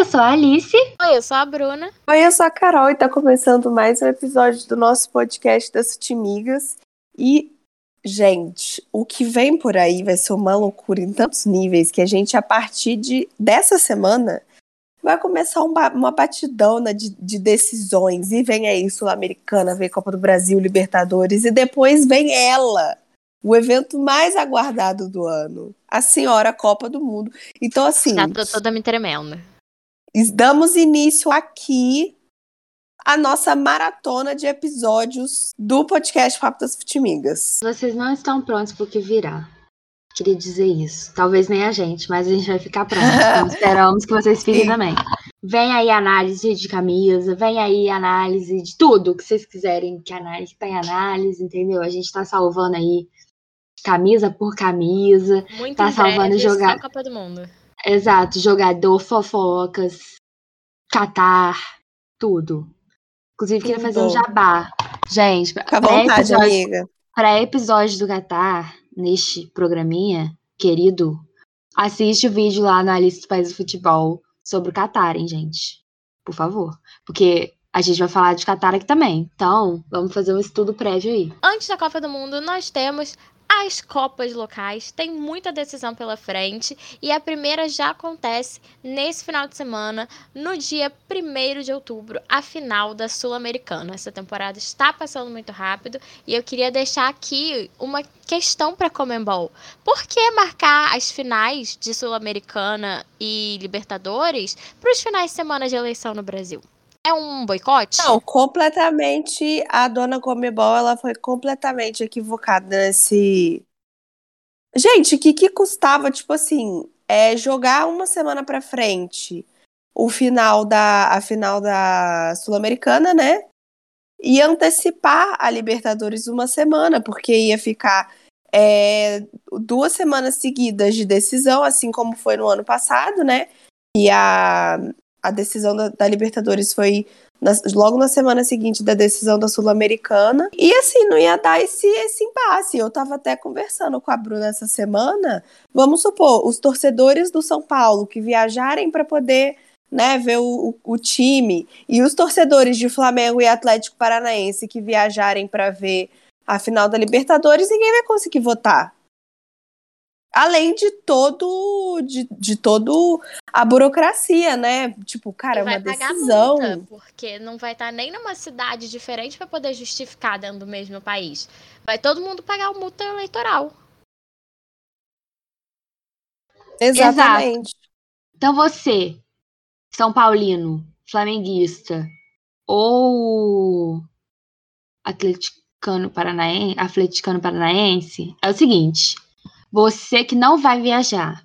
eu sou a Alice. Oi, eu sou a Bruna. Oi, eu sou a Carol e tá começando mais um episódio do nosso podcast das Futimigas. E, gente, o que vem por aí vai ser uma loucura em tantos níveis que a gente, a partir de dessa semana, vai começar um ba uma batidona de, de, decisões. E vem aí Sul-Americana, vem Copa do Brasil, Libertadores, e depois vem ela, o evento mais aguardado do ano, a senhora Copa do Mundo. Então, assim. Já tô toda me tremendo. Damos início aqui a nossa maratona de episódios do podcast Papo das Futimigas. Vocês não estão prontos pro que virá. Queria dizer isso. Talvez nem a gente, mas a gente vai ficar pronto. Então esperamos que vocês fiquem também. Vem aí análise de camisa, vem aí análise de tudo que vocês quiserem que análise tem análise, entendeu? A gente tá salvando aí camisa por camisa. Muito tá salvando jogar. Copa do Mundo. Exato, jogador, fofocas, Catar, tudo. Inclusive, queria fazer um jabá. Gente, Fica vontade, amiga. Para episódio do Catar, neste programinha, querido, assiste o vídeo lá na Alice do País do Futebol sobre o Catar, hein, gente? Por favor. Porque a gente vai falar de Catar aqui também. Então, vamos fazer um estudo prévio aí. Antes da Copa do Mundo, nós temos as Copas locais. Tem muita decisão pela frente e a primeira já acontece nesse final de semana, no dia 1 de outubro, a final da Sul-Americana. Essa temporada está passando muito rápido e eu queria deixar aqui uma questão para Comembol. Por que marcar as finais de Sul-Americana e Libertadores para os finais de semana de eleição no Brasil? É um boicote? Não, completamente. A dona Comebol, ela foi completamente equivocada nesse. Gente, o que, que custava, tipo assim, é jogar uma semana pra frente o final da a final da Sul-Americana, né? E antecipar a Libertadores uma semana, porque ia ficar é, duas semanas seguidas de decisão, assim como foi no ano passado, né? E a, a decisão da, da Libertadores foi na, logo na semana seguinte da decisão da Sul-Americana. E assim, não ia dar esse, esse impasse. Eu tava até conversando com a Bruna essa semana. Vamos supor, os torcedores do São Paulo que viajarem para poder né, ver o, o, time e os torcedores de Flamengo e Atlético Paranaense que viajarem para ver a final da Libertadores, ninguém vai conseguir votar. Além de todo de, de todo a burocracia, né? Tipo, cara, é uma decisão. Multa, porque não vai estar nem numa cidade diferente para poder justificar dentro do mesmo país. Vai todo mundo pagar o multa eleitoral. Exatamente. Exato. Então você, São Paulino, flamenguista ou atleticano paranaense, atleticano paranaense, é o seguinte, você que não vai viajar,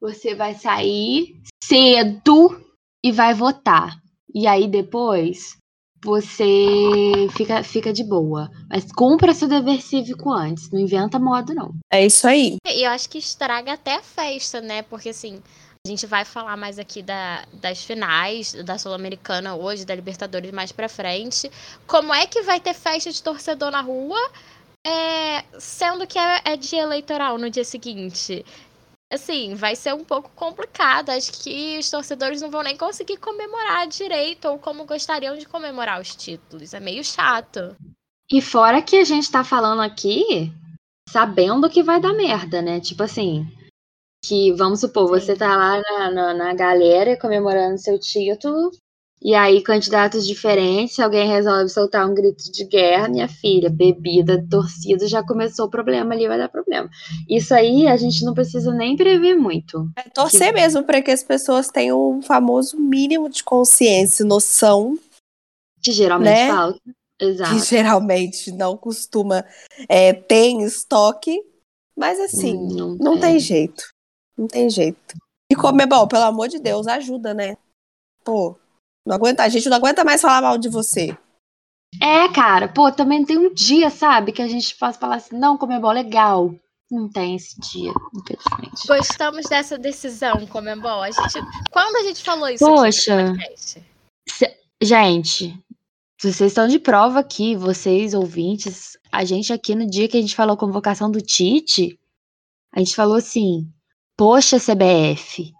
você vai sair cedo e vai votar. E aí depois você fica, fica de boa. Mas cumpra seu dever cívico antes. Não inventa modo, não. É isso aí. E eu acho que estraga até a festa, né? Porque assim. A gente vai falar mais aqui da, das finais da Sul-Americana hoje, da Libertadores mais pra frente. Como é que vai ter festa de torcedor na rua é, sendo que é, é dia eleitoral no dia seguinte. Assim, vai ser um pouco complicado. Acho que os torcedores não vão nem conseguir comemorar direito ou como gostariam de comemorar os títulos. É meio chato. E fora que a gente tá falando aqui sabendo que vai dar merda, né? Tipo assim, que vamos supor, Sim. você tá lá na, na, na, galera comemorando seu título, e aí, candidatos diferentes, alguém resolve soltar um grito de guerra, minha filha, bebida, torcida, já começou o problema ali, vai dar problema. Isso aí a gente não precisa nem prever muito. É torcer que... mesmo para que as pessoas tenham um famoso mínimo de consciência, noção. Que geralmente né? falta. Exato. Que geralmente não costuma é, ter em estoque. Mas assim, hum, não, não tem jeito. Não tem jeito. E como é bom, pelo amor de Deus, ajuda, né? Pô, não aguenta, a gente não aguenta mais falar mal de você. É, cara, pô, também tem um dia, sabe, que a gente possa falar assim, não, Comembol, legal. Não tem esse dia, infelizmente. Gostamos dessa decisão, Comembol. A gente, quando a gente falou isso Poxa, se, gente, vocês estão de prova aqui, vocês ouvintes. A gente aqui no dia que a gente falou a convocação do Tite, a gente falou assim: Poxa, CBF,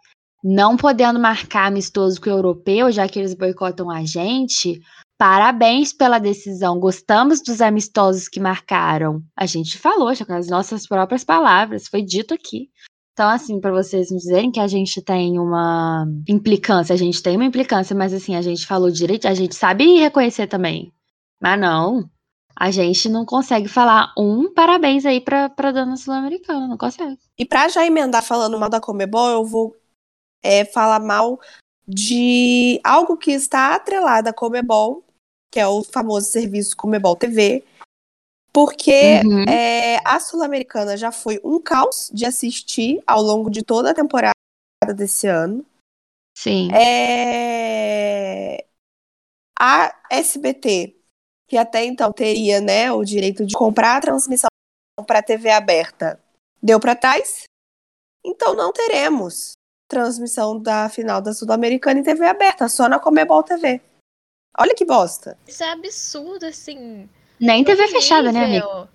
não podendo marcar amistoso com o europeu, já que eles boicotam a gente, parabéns pela decisão. Gostamos dos amistosos que marcaram. A gente falou, já com as nossas próprias palavras, foi dito aqui. Então, assim, para vocês não dizerem que a gente tem uma implicância, a gente tem uma implicância, mas assim, a gente falou direito, a gente sabe reconhecer também. Mas não, a gente não consegue falar um parabéns aí pra, pra dona sul-americana, não consegue. E pra já emendar falando mal da Comebol, eu vou é, falar mal de algo que está atrelado à Comebol, que é o famoso serviço Comebol TV, porque Uhum. é, a Sul-Americana já foi um caos de assistir ao longo de toda a temporada desse ano. Sim. É, A SBT, que até então teria né, o direito de comprar a transmissão para TV aberta, deu para trás. Então não teremos transmissão da final da Sul-Americana em TV aberta, só na Comebol TV. Olha que bosta. Isso é absurdo, assim. Nem TV fechada, né, amigo?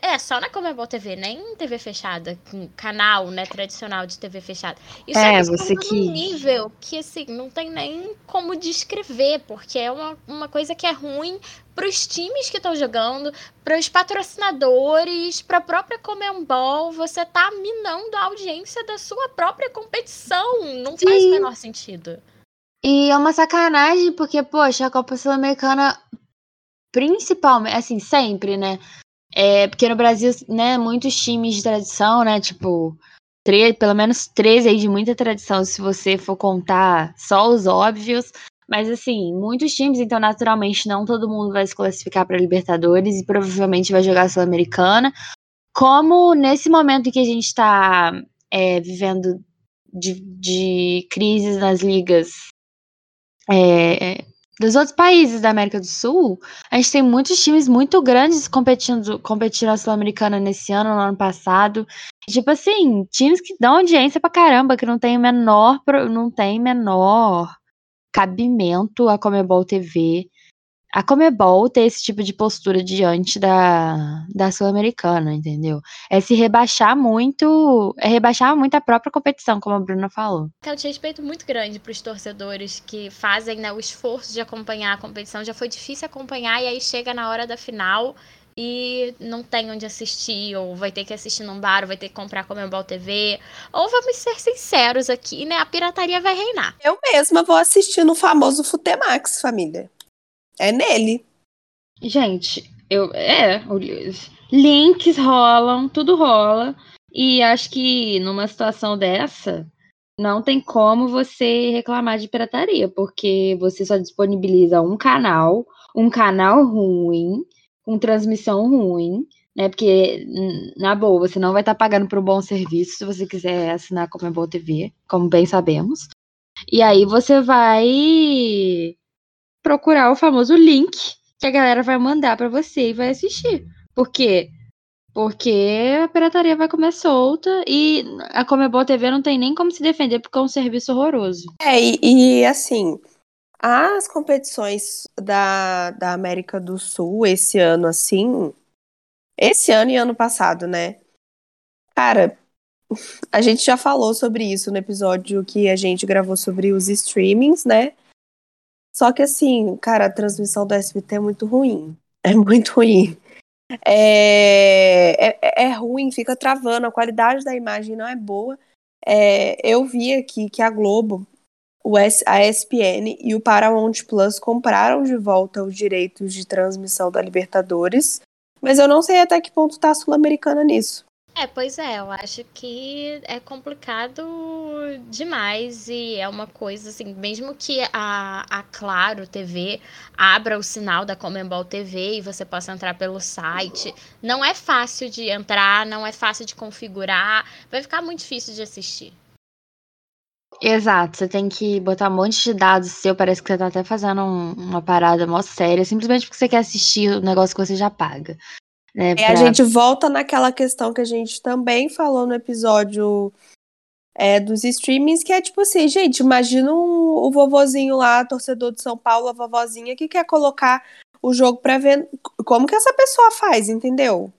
É, só na Comebol TV, nem em TV fechada, canal, né, tradicional de TV fechada. Isso É, é, você num que- nível que, assim, não tem nem como descrever, porque é uma, uma coisa que é ruim pros times que estão jogando, pros patrocinadores, pra própria Comembol, você tá minando a audiência da sua própria competição. Não faz Sim. o menor sentido. E é uma sacanagem, porque, poxa, a Copa Sul-Americana, principalmente, assim, sempre, né? É, porque no Brasil, né, muitos times de tradição, né, tipo, pelo menos 13 aí de muita tradição, se você for contar só os óbvios. Mas, assim, muitos times, então, naturalmente, não todo mundo vai se classificar para Libertadores e provavelmente vai jogar Sul-Americana. Como nesse momento que a gente está vivendo de, de crises nas ligas é, dos outros países da América do Sul, a gente tem muitos times muito grandes competindo, competindo na Sul-Americana nesse ano, no ano passado. Tipo assim, times que dão audiência pra caramba, que não tem menor, não tem menor cabimento a Comebol TV. A Comebol ter esse tipo de postura diante da, da Sul-Americana, entendeu? É se rebaixar muito, é rebaixar muito a própria competição, como a Bruna falou. É um desrespeito muito grande para os torcedores que fazem né, o esforço de acompanhar a competição. Já foi difícil acompanhar e aí chega na hora da final e não tem onde assistir, ou vai ter que assistir num bar, ou vai ter que comprar Comembol TV. Ou vamos ser sinceros aqui, né? A pirataria vai reinar. Eu mesma vou assistir no famoso Futemax, família. É nele. Gente, eu é, links rolam, tudo rola. E acho que numa situação dessa, não tem como você reclamar de pirataria, porque você só disponibiliza um canal, um canal ruim, com transmissão ruim, né? Porque, na boa, você não vai estar pagando por um bom serviço se você quiser assinar a Comebol TV, como bem sabemos. E aí você vai procurar o famoso link que a galera vai mandar pra você e vai assistir. Por quê? Porque a pirataria vai comer solta e a Comebol TV não tem nem como se defender porque é um serviço horroroso. É, e, e, assim, as competições da, da América do Sul esse ano, assim, esse ano e ano passado, né? Cara, a gente já falou sobre isso no episódio que a gente gravou sobre os streamings, né? Só que assim, cara, a transmissão do SBT é muito ruim. É muito ruim. É, é, é ruim, fica travando, a qualidade da imagem não é boa. É, eu vi aqui que a Globo, o S, a ESPN e o Paramount Plus compraram de volta os direitos de transmissão da Libertadores, mas eu não sei até que ponto tá a Sul-Americana nisso. É, pois é, eu acho que é complicado demais e é uma coisa assim, mesmo que a, a Claro TV abra o sinal da Comembol TV e você possa entrar pelo site, não é fácil de entrar, não é fácil de configurar, vai ficar muito difícil de assistir. Exato, você tem que botar um monte de dados seu, parece que você tá até fazendo um- uma parada mó séria, simplesmente porque você quer assistir o negócio que você já paga. Né, E a pra- gente volta naquela questão que a gente também falou no episódio é, dos streamings, que é tipo assim, gente, imagina um- o vovozinho lá, torcedor de São Paulo, a vovozinha, que quer colocar o jogo pra ver. Como que essa pessoa faz, entendeu?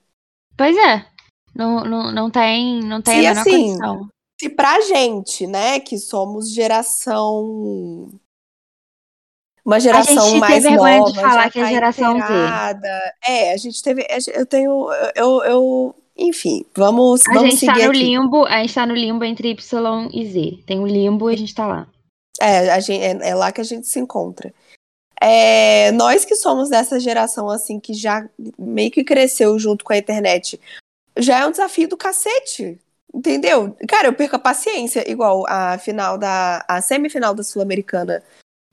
Pois é, não, não, não tem, não tem Se a menor assim, condição. se pra gente, né, que somos geração uma geração a gente mais tem vergonha nova, de falar que é tá geração Z. É, a gente teve, eu tenho, eu, eu enfim, vamos, A vamos gente tá no aqui. limbo, a gente tá no limbo entre Y e Z. Tem o limbo e a gente tá lá. É, a gente, é, é lá que a gente se encontra. É, nós que somos dessa geração, assim, que já meio que cresceu junto com a internet, já é um desafio do cacete. Entendeu? Cara, eu perco a paciência, igual a final da. a semifinal da Sul-Americana,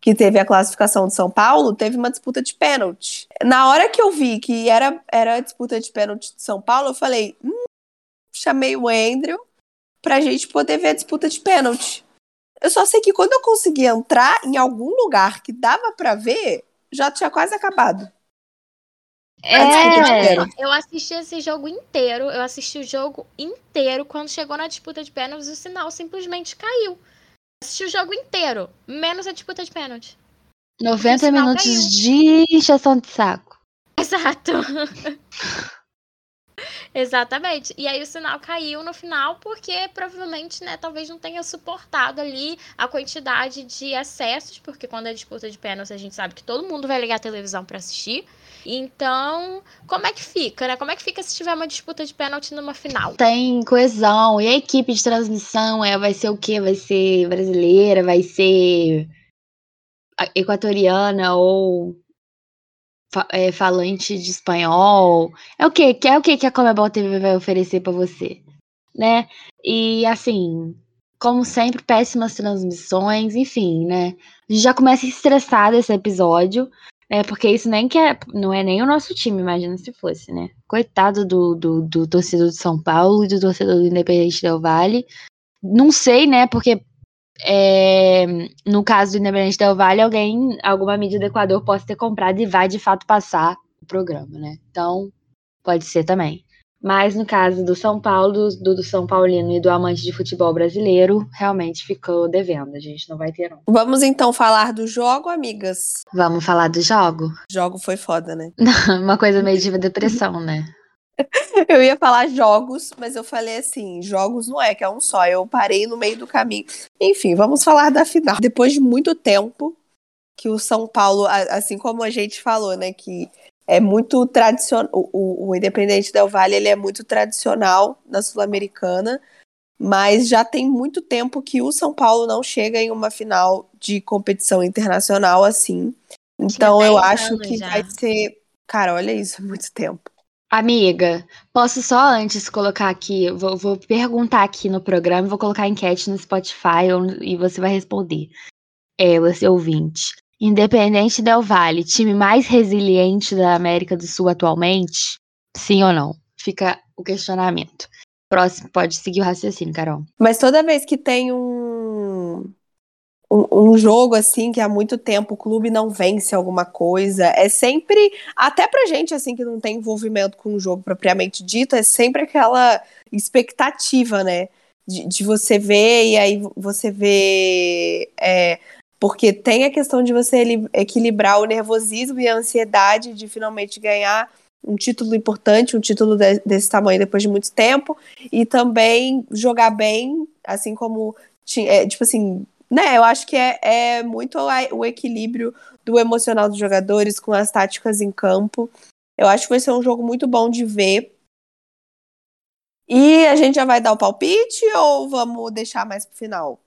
que teve a classificação de São Paulo, teve uma disputa de pênalti. Na hora que eu vi que era, era a disputa de pênalti de São Paulo, eu falei, hum, chamei o Andrew pra gente poder ver a disputa de pênalti. Eu só sei que quando eu consegui entrar em algum lugar que dava pra ver, já tinha quase acabado. É. Eu assisti esse jogo inteiro, eu assisti o jogo inteiro. Quando chegou na disputa de pênaltis, o sinal simplesmente caiu. Assisti o jogo inteiro, menos a disputa de pênalti. 90 sinal minutos caiu. de injeção de saco. Exato. Exatamente. E aí o sinal caiu no final porque provavelmente, né, talvez não tenha suportado ali a quantidade de acessos, porque quando é disputa de pênalti a gente sabe que todo mundo vai ligar a televisão pra assistir. Então, como é que fica, né? Como é que fica se tiver uma disputa de pênalti numa final? Tem coesão. E a equipe de transmissão é, vai ser o quê? Vai ser brasileira? Vai ser equatoriana ou é, falante de espanhol? É o quê? Que é o quê que a Comebol TV vai oferecer pra você? Né? E assim, como sempre, péssimas transmissões, enfim, né? A gente já começa estressado esse episódio. É, porque isso nem que é, não é nem o nosso time, imagina se fosse, né? Coitado do, do, do torcedor de São Paulo e do torcedor do Independente Del Vale. Não sei, né? Porque é, no caso do Independente Del Vale, alguém, alguma mídia do Equador possa ter comprado e vai de fato passar o programa, né? Então, pode ser também. Mas no caso do São Paulo, do, do São Paulino e do amante de futebol brasileiro, realmente ficou devendo. A gente não vai ter, não. Vamos então falar do jogo, amigas. Vamos falar do jogo? Jogo foi foda, né? Uma coisa meio de depressão, né? Eu ia falar jogos, mas eu falei assim, jogos não é, que é um só. Eu parei no meio do caminho. Enfim, vamos falar da final. Depois de muito tempo que o São Paulo, assim como a gente falou, né, que é muito tradicional, o, o, Independente Del Valle, ele é muito tradicional na Sul-Americana, mas já tem muito tempo que o São Paulo não chega em uma final de competição internacional assim. Então eu 10 acho que já. vai ser, cara, olha isso, é muito tempo. Amiga, posso só antes colocar aqui, vou, vou perguntar aqui no programa, vou colocar enquete no Spotify e você vai responder. É, você ouvinte. Independente Del Valle, time mais resiliente da América do Sul atualmente? Sim ou não? Fica o questionamento. Próximo, pode seguir o raciocínio, Carol. Mas toda vez que tem um, um, um jogo assim que há muito tempo o clube não vence alguma coisa, é sempre, até pra gente assim que não tem envolvimento com o jogo propriamente dito, é sempre aquela expectativa, né? De, de você ver e aí você vê. é, porque tem a questão de você equilibrar o nervosismo e a ansiedade de finalmente ganhar um título importante, um título de- desse tamanho depois de muito tempo, e também jogar bem, assim como, é, tipo assim, né, eu acho que é, é muito o equilíbrio do emocional dos jogadores com as táticas em campo. Eu acho que vai ser um jogo muito bom de ver. E a gente já vai dar o palpite ou vamos deixar mais pro final?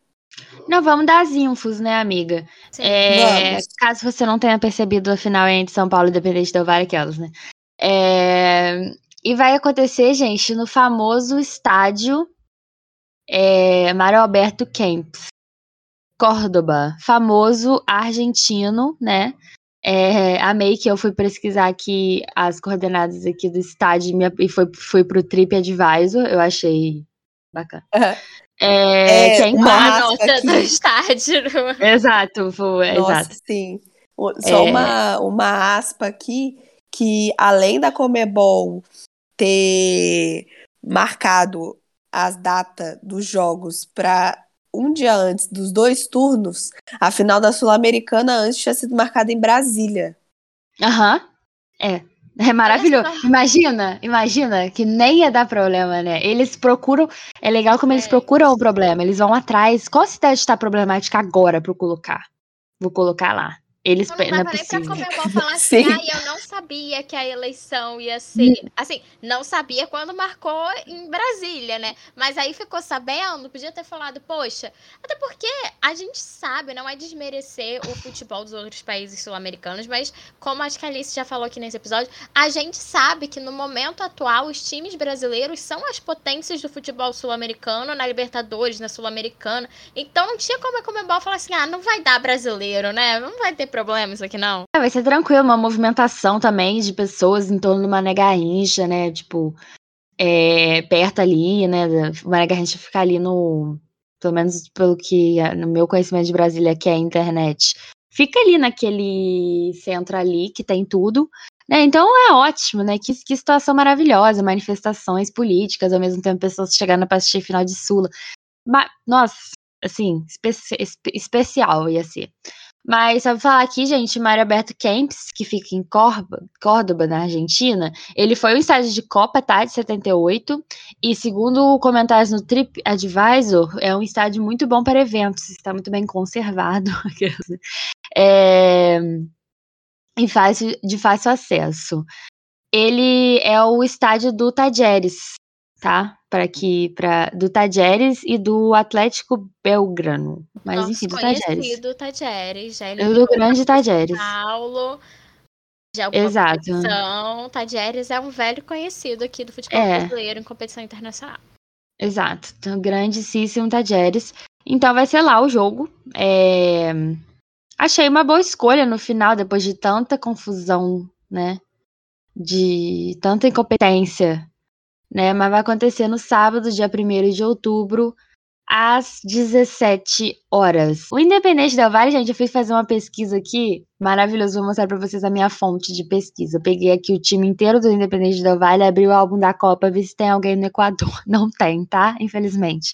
Não, vamos dar as infos, né, amiga? É, caso você não tenha percebido, a final é entre São Paulo e Independente Del Valle, aquelas, né? É, e vai acontecer, gente, no famoso estádio é, Mário Alberto Kempis, Córdoba, famoso argentino, né? É, amei que eu fui pesquisar aqui as coordenadas aqui do estádio e foi, foi pro TripAdvisor, eu achei bacana. É, É, corre- A aspa nota do estádio. Exato, foi, Nossa, exato. sim. O- Só É. uma, uma aspa aqui, que além da Comebol ter marcado as datas dos jogos para um dia antes dos dois turnos, a final da Sul-Americana antes tinha sido marcada em Brasília. Aham. É maravilhoso. Imagina, imagina que nem ia dar problema, né? Eles procuram. É legal como eles É. procuram o problema. Eles vão atrás. Qual cidade está problemática agora para colocar? Vou colocar lá. Eles Não não é dava nem pra. Comebol falar assim, Sim. ai, eu não sabia que a eleição ia ser. Assim, não sabia quando marcou em Brasília, né? Mas aí ficou sabendo, podia ter falado, poxa, até porque a gente sabe, não é desmerecer o futebol dos outros países sul-americanos, mas como acho que a Alice já falou aqui nesse episódio, a gente sabe que no momento atual os times brasileiros são as potências do futebol sul-americano, na Libertadores, na Sul-Americana. Então não tinha como a Comebol falar assim, ah, não vai dar brasileiro, né? Não vai ter problema isso aqui não. É, vai ser tranquilo, uma movimentação também de pessoas em torno de uma Garrincha, né? Tipo, é, perto ali, né? Mané Garrincha fica ali no. Pelo menos pelo que no meu conhecimento de Brasília, que é a internet. Fica ali naquele centro ali que tem tudo. Né? Então é ótimo, né? Que, que situação maravilhosa, manifestações políticas, ao mesmo tempo pessoas chegando para assistir final de Sula. Ma- Nossa, assim, espe- especial ia ser. Mas só pra falar aqui, gente, Mário Alberto Kempis, que fica em Córdoba, Córdoba, na Argentina, ele foi um estádio de Copa, tá? De 78. E segundo comentários no Trip Advisor, é um estádio muito bom para eventos, está muito bem conservado. é, e fácil, de fácil acesso. Ele é o estádio do Tajeres, tá? Para que para do Tajeres e do Atlético Belgrano. Mas Nosso enfim, do Tajeres. conhecido Tajeres, já É do grande Tajeres. Paulo de alguma Exato. competição. Tajeres é um velho conhecido aqui do futebol É. brasileiro em competição internacional. Exato. Então, grandíssimo Tajeres. Então vai ser lá o jogo. É, Achei uma boa escolha no final, depois de tanta confusão, né? De tanta incompetência, né? Mas vai acontecer no sábado, dia 1 de outubro, às 17 horas. O Independente Del Valle, gente, eu fui fazer uma pesquisa aqui, maravilhoso, vou mostrar pra vocês a minha fonte de pesquisa. Eu peguei aqui o time inteiro do Independente Del Valle, abri o álbum da Copa, vi se tem alguém no Equador. Não tem, tá? Infelizmente.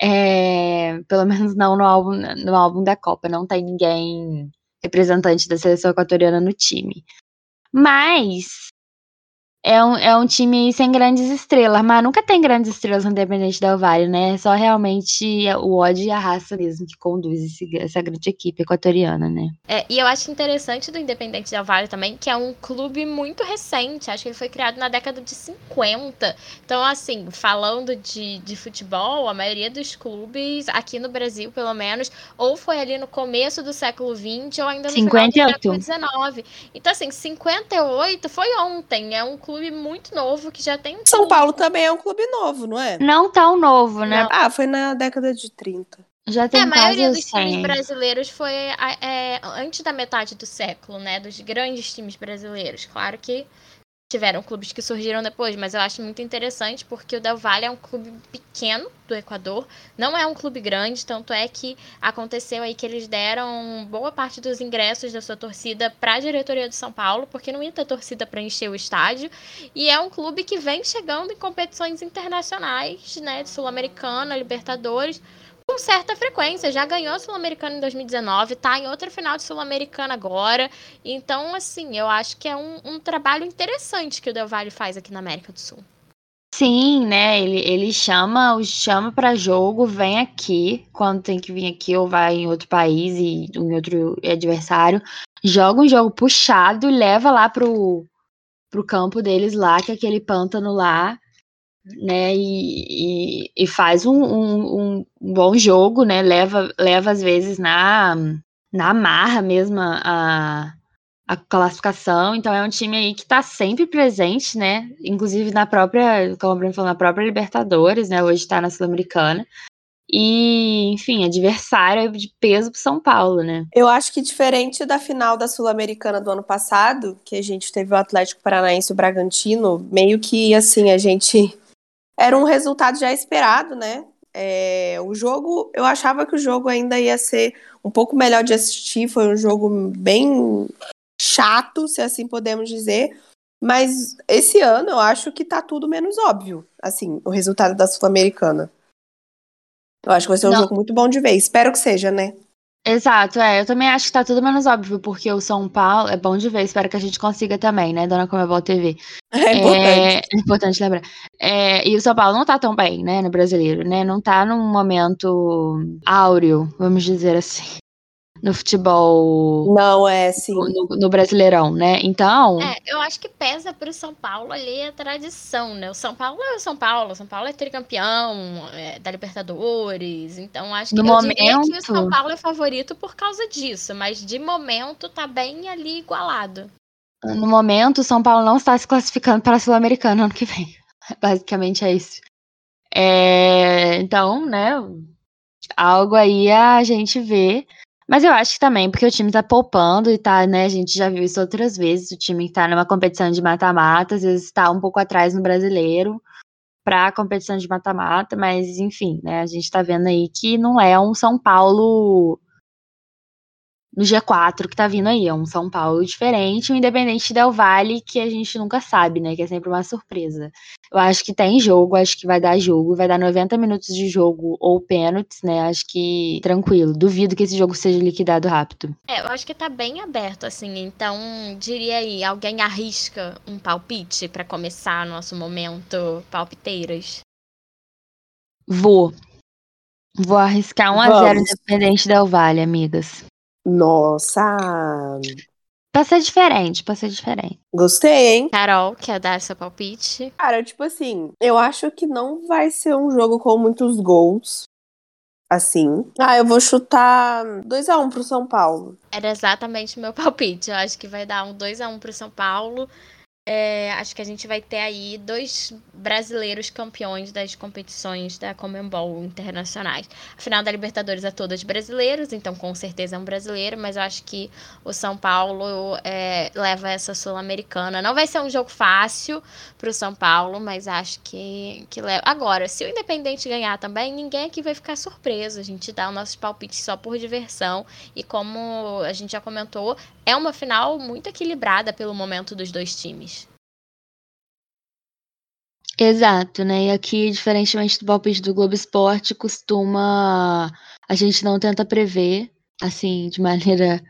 É, pelo menos não no álbum, no álbum da Copa, não tem ninguém representante da seleção equatoriana no time. Mas é um, é um time sem grandes estrelas, mas nunca tem grandes estrelas no Independente Del Valle, né? É só realmente o ódio e a raça mesmo que conduz esse- essa grande equipe equatoriana, né? É, e eu acho interessante do Independente Del Valle também, que é um clube muito recente. Acho que ele foi criado na década de 50. Então, assim, falando de, de futebol, a maioria dos clubes, aqui no Brasil, pelo menos, ou foi ali no começo do século XX, ou ainda no final 58. do século XIX. Então, assim, 58 foi ontem. É um clube muito novo que já tem um São. Paulo também é um clube novo, não é? Não tão novo, né? Não. Ah, foi na década de 30. Já É, tem a maioria dos times 100. brasileiros foi é, antes da metade do século, né? Dos grandes times brasileiros. Claro que tiveram clubes que surgiram depois, mas eu acho muito interessante porque o Del Valle é um clube pequeno do Equador, não é um clube grande, tanto é que aconteceu aí que eles deram boa parte dos ingressos da sua torcida para a diretoria de São Paulo, porque não ia ter torcida para encher o estádio, e é um clube que vem chegando em competições internacionais, né, Sul-Americana, Libertadores, com certa frequência. Já ganhou a Sul-Americana em 2019, tá em outra final de Sul-Americana agora. Então, assim, eu acho que é um, um trabalho interessante que o Del Valle faz aqui na América do Sul. Sim, né? Ele, ele chama, os chama para jogo, vem aqui, quando tem que vir aqui, ou vai em outro país e em outro adversário, joga um jogo puxado, leva lá pro, pro campo deles lá, que é aquele pântano lá, né? E, e, e faz um, um, um bom jogo, né? Leva, leva às vezes na, na marra mesmo a, a classificação. Então é um time aí que tá sempre presente, né? Inclusive na própria, como o Bruno falou, na própria Libertadores, né? Hoje tá na Sul-Americana. E, enfim, adversário de peso pro São Paulo, né? Eu acho que diferente da final da Sul-Americana do ano passado, que a gente teve o Atlético Paranaense e o Bragantino, meio que assim, a gente. Era um resultado já esperado, né? É, o jogo, eu achava que o jogo ainda ia ser um pouco melhor de assistir, foi um jogo bem chato, se assim podemos dizer. Mas esse ano eu acho que tá tudo menos óbvio, assim, o resultado da Sul-Americana. Eu acho que vai ser um Não. jogo muito bom de ver. Espero que seja, né? Exato, é. Eu também acho que tá tudo menos óbvio, porque o São Paulo é bom de ver, espero que a gente consiga também, né, Dona Comebol TV. É importante. É, é importante lembrar. É, e o São Paulo não tá tão bem, né, no brasileiro, né? Não tá num momento áureo, vamos dizer assim, no futebol. Não, é sim. No, no Brasileirão, né? Então. É, eu acho que pesa pro São Paulo ali a tradição, né? O São Paulo é o São Paulo, o São Paulo é tricampeão é, da Libertadores, então acho que No eu diria momento- que o São Paulo é favorito por causa disso, mas de momento tá bem ali igualado. No momento, o São Paulo não está se classificando para a Sul-Americana ano que vem. Basicamente é isso. É, então, né? Algo aí a gente vê. Mas eu acho que também, porque o time tá poupando e tá, né? A gente já viu isso outras vezes. O time que tá numa competição de mata-mata, às vezes tá um pouco atrás no brasileiro pra competição de mata-mata, mas enfim, né? A gente tá vendo aí que não é um São Paulo no G4 que tá vindo aí. É um São Paulo diferente, um Independente Del Vale que a gente nunca sabe, né? Que é sempre uma surpresa. Eu acho que tem jogo, acho que vai dar jogo, vai dar 90 minutos de jogo ou pênaltis, né? Acho que tranquilo. Duvido que esse jogo seja liquidado rápido. É, eu acho que tá bem aberto, assim, então diria aí, alguém arrisca um palpite pra começar nosso momento palpiteiras? Vou. Vou arriscar 1x0 Vamos. Independente Del Vale, amigas. Nossa, Pra ser diferente, pra ser diferente. gostei, hein? Carol, quer dar seu palpite? Cara, tipo assim, eu acho que não vai ser um jogo com muitos gols. Assim. Ah, eu vou chutar 2x1 pro São Paulo. Era exatamente o meu palpite. Eu acho que vai dar um 2 a 1 pro São Paulo. É, acho que a gente vai ter aí dois brasileiros campeões das competições da Comembol internacionais. A final da Libertadores é todas brasileiros, então com certeza é um brasileiro, mas eu acho que o São Paulo é, leva essa sul-americana. Não vai ser um jogo fácil pro São Paulo, mas acho que, que leva. Agora, se o Independente ganhar também, ninguém aqui vai ficar surpreso. A gente dá os nossos palpites só por diversão. E como a gente já comentou, é uma final muito equilibrada pelo momento dos dois times. Exato, né? E aqui, diferentemente do palpite do Globo Esporte, costuma. A gente não tenta prever, assim, de maneira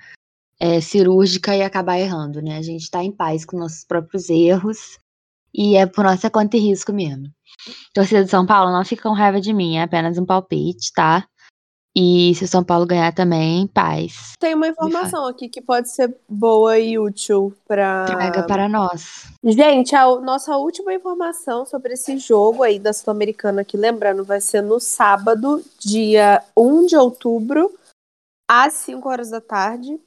é, cirúrgica e acabar errando, né? A gente tá em paz com nossos próprios erros e é por nossa conta e risco mesmo. Torcida de São Paulo, não fica com raiva de mim, é apenas um palpite, tá? E se o São Paulo ganhar também, paz. Tem uma informação aqui que pode ser boa e útil pra. Traga para nós. Gente, a nossa última informação sobre esse jogo aí da Sul-Americana, aqui, lembrando, vai ser no sábado, dia 1 de outubro, às 5 horas da tarde.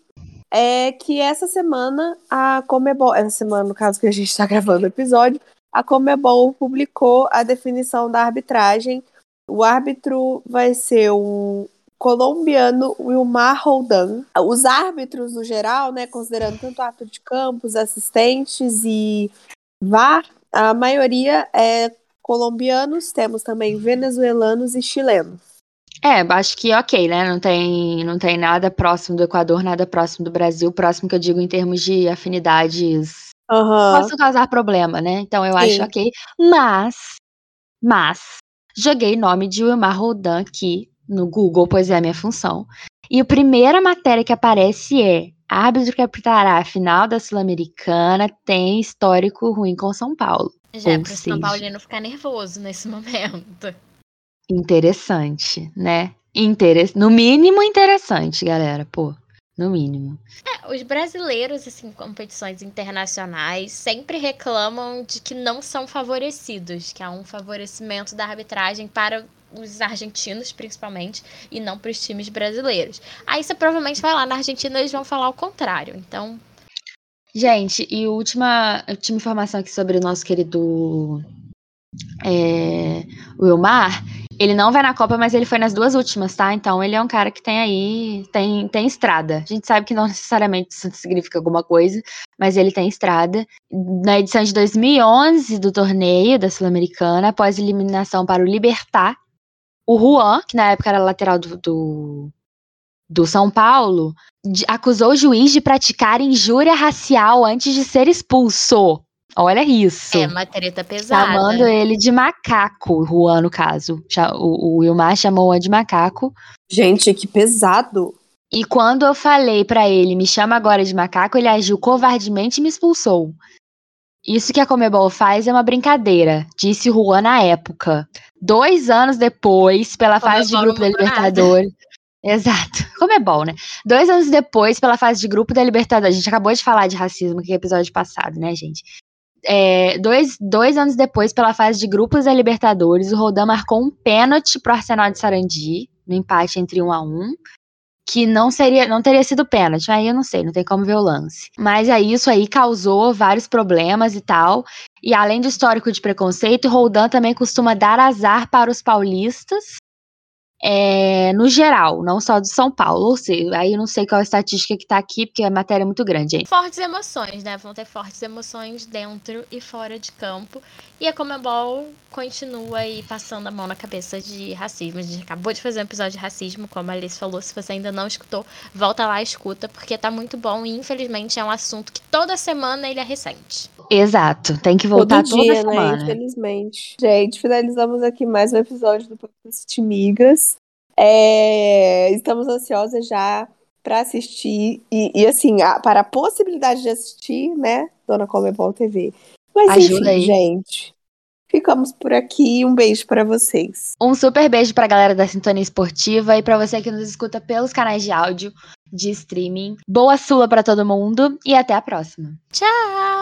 É que essa semana a Comebol, essa semana, no caso que a gente está gravando o episódio, a Comebol publicou a definição da arbitragem. O árbitro vai ser um colombiano Wilmar Roldan. Os árbitros, no geral, né, considerando tanto árbitro de campos, assistentes e VAR, a maioria é colombianos, temos também venezuelanos e chilenos. É, acho que ok, né? Não tem, não tem nada próximo do Equador, nada próximo do Brasil. Próximo que eu digo em termos de afinidades Aham. posso causar problema, né? Então eu Sim. acho ok. Mas, mas, joguei nome de Wilmar Roldan aqui no Google, pois é a minha função. E a primeira matéria que aparece é árbitro que apitará a final da Sul-Americana tem histórico ruim com São Paulo. Já é Ou pro São Paulino ficar nervoso nesse momento. Interessante, né? Interes... No mínimo interessante, galera, pô. No mínimo. É, os brasileiros, assim, competições internacionais, sempre reclamam de que não são favorecidos, que há um favorecimento da arbitragem para os argentinos, principalmente, e não para os times brasileiros. Aí você provavelmente vai lá na Argentina eles vão falar o contrário. Então, Gente, e última, última informação aqui sobre o nosso querido é, Wilmar. Ele não vai na Copa, mas ele foi nas duas últimas, tá? Então ele é um cara que tem aí, tem, tem estrada. A gente sabe que não necessariamente isso significa alguma coisa, mas ele tem estrada. Na edição de 2011 do torneio da Sul-Americana, após eliminação para o Libertar, o Juan, que na época era lateral do, do, do São Paulo, de- acusou o juiz de praticar injúria racial antes de ser expulso. Olha isso. é uma treta pesada. Chamando ele de macaco, o Juan, no caso. O, o Wilmar chamou o de macaco. Gente, que pesado. E quando eu falei pra ele, me chama agora de macaco, ele agiu covardemente e me expulsou. Isso que a Comebol faz é uma brincadeira, disse Juan na época. Dois anos depois, pela fase de grupo da Libertadores. Exato. Comebol, né? Dois anos depois, pela fase de grupo da Libertadores. A gente acabou de falar de racismo aqui no episódio passado, né, gente? É, dois, dois anos depois, pela fase de grupos da Libertadores, o Rodan marcou um pênalti pro Arsenal de Sarandi, no empate entre um a um que não seria, não teria sido pênalti. Aí eu não sei, não tem como ver o lance. Mas aí isso aí causou vários problemas e tal. E além do histórico de preconceito, Roldan também costuma dar azar para os paulistas é, no geral, não só do São Paulo. Ou seja, aí eu não sei qual a estatística que tá aqui, porque a matéria é muito grande. Hein? Fortes emoções, né? Vão ter fortes emoções dentro e fora de campo. E a Comebol continua aí passando a mão na cabeça de racismo. A gente acabou de fazer um episódio de racismo, como a Alice falou. Se você ainda não escutou, volta lá e escuta, porque tá muito bom. E infelizmente é um assunto que toda semana ele é recente. Exato, tem que voltar Todo dia, toda né? semana. Né? Infelizmente. Gente, finalizamos aqui mais um episódio do Podcast Migas. É... Estamos ansiosas já para assistir e, e assim, a, para a possibilidade de assistir, né, Dona Comebol TV. Mas Ajuda enfim, aí. gente. Ficamos por aqui. Um beijo para vocês. Um super beijo para a galera da Sintonia Esportiva e para você que nos escuta pelos canais de áudio de streaming. Boa sula para todo mundo e até a próxima. Tchau.